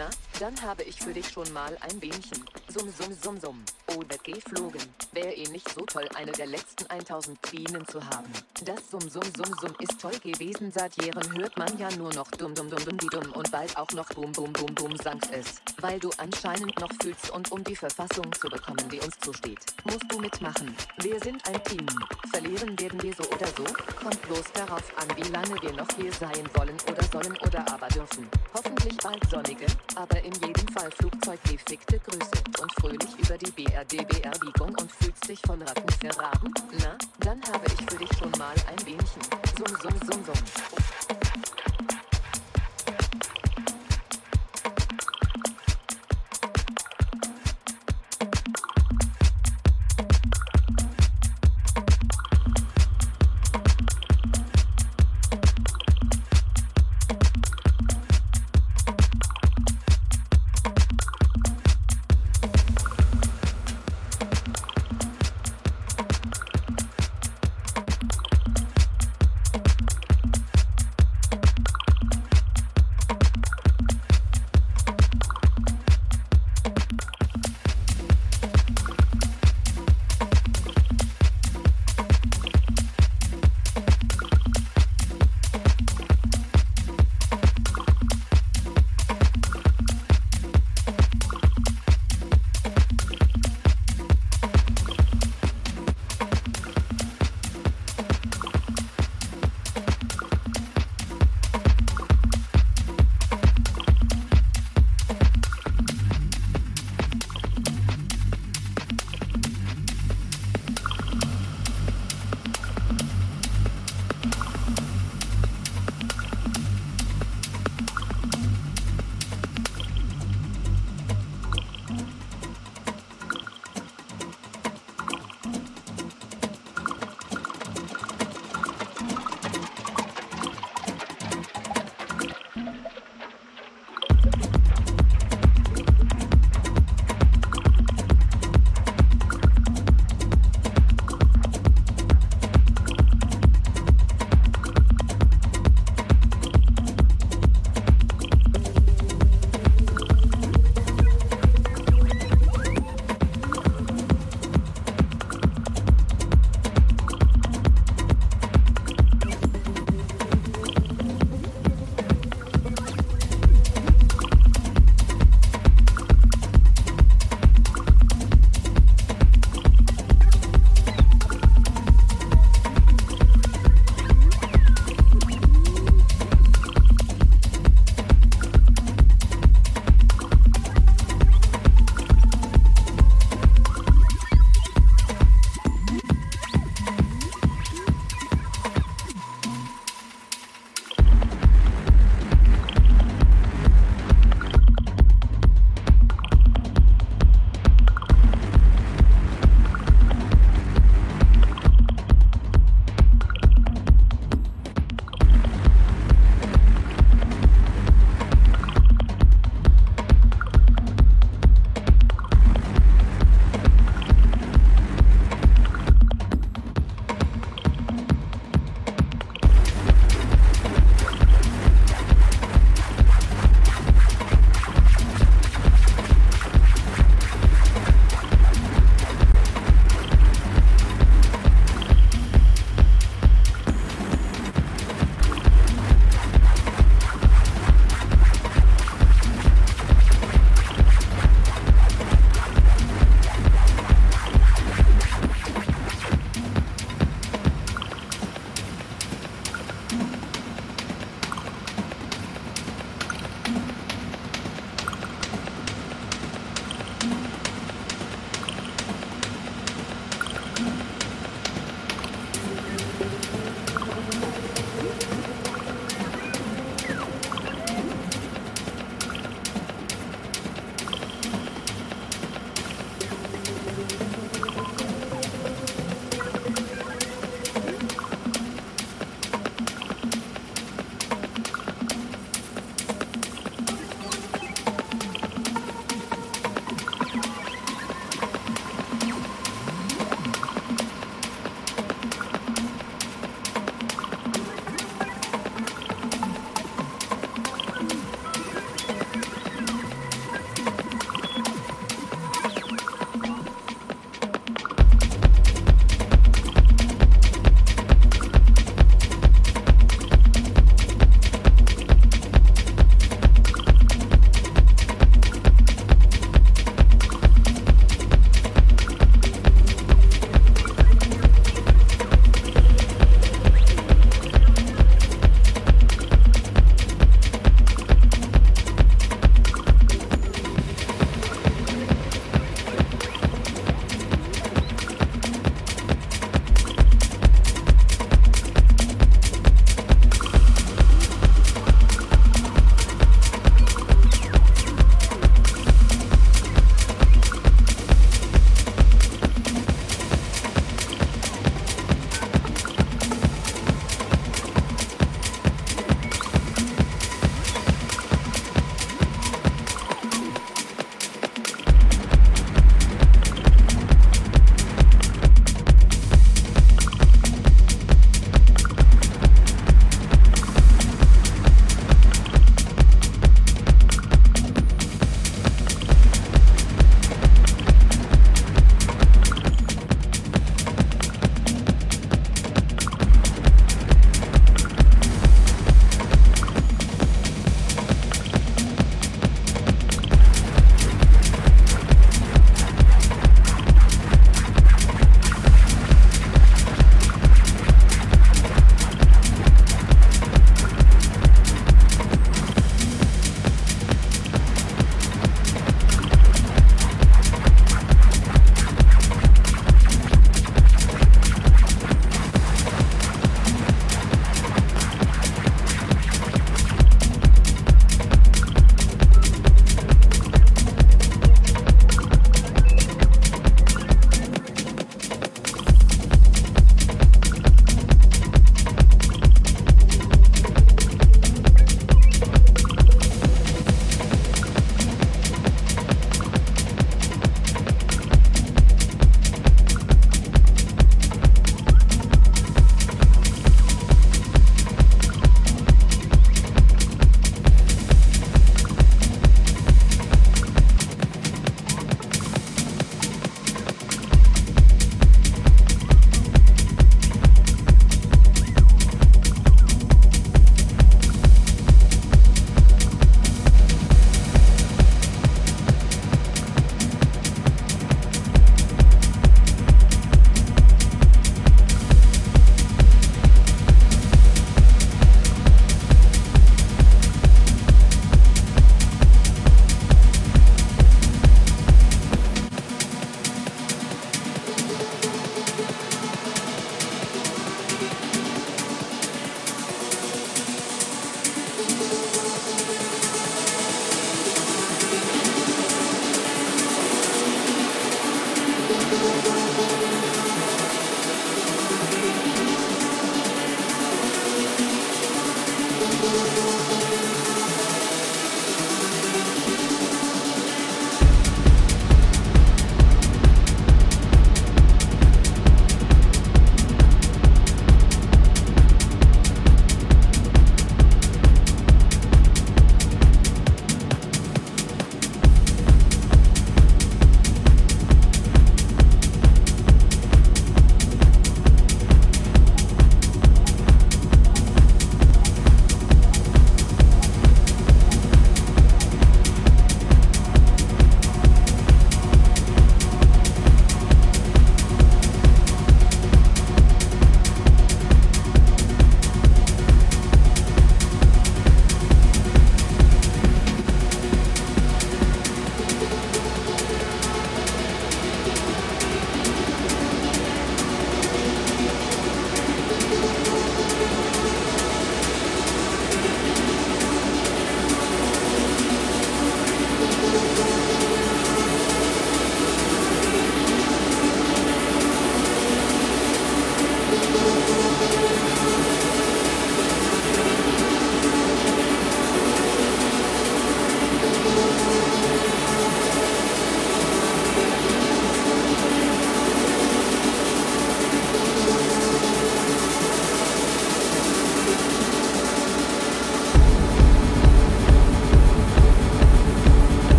Na, dann habe ich für dich schon mal ein Bienchen. Summ, summ, summ, summ. Oder geflogen. Wäre eh nicht so toll, eine der letzten 1000 Bienen zu haben. Das Summ, Summ, Summ, Summ ist toll gewesen. Seit Jahren hört man ja nur noch dumm, dumm, dumm, dumm, die dumm und bald auch noch boom, boom, boom, boom, sankt es. Weil du anscheinend noch fühlst und um die Verfassung zu bekommen, die uns zusteht, musst du mitmachen. Wir sind ein Team. Verlieren werden wir so oder so. Kommt bloß darauf an, wie lange wir noch hier sein wollen oder sollen oder aber dürfen. Hoffentlich bald sonnige, aber in jedem Fall Flugzeuggefickte Grüße und fröhlich über die BRD-BR-Biegung und fühlst dich von Ratten verraten? Na, dann habe ich für dich schon mal ein Bienchen. Summ, summ, summ, summ.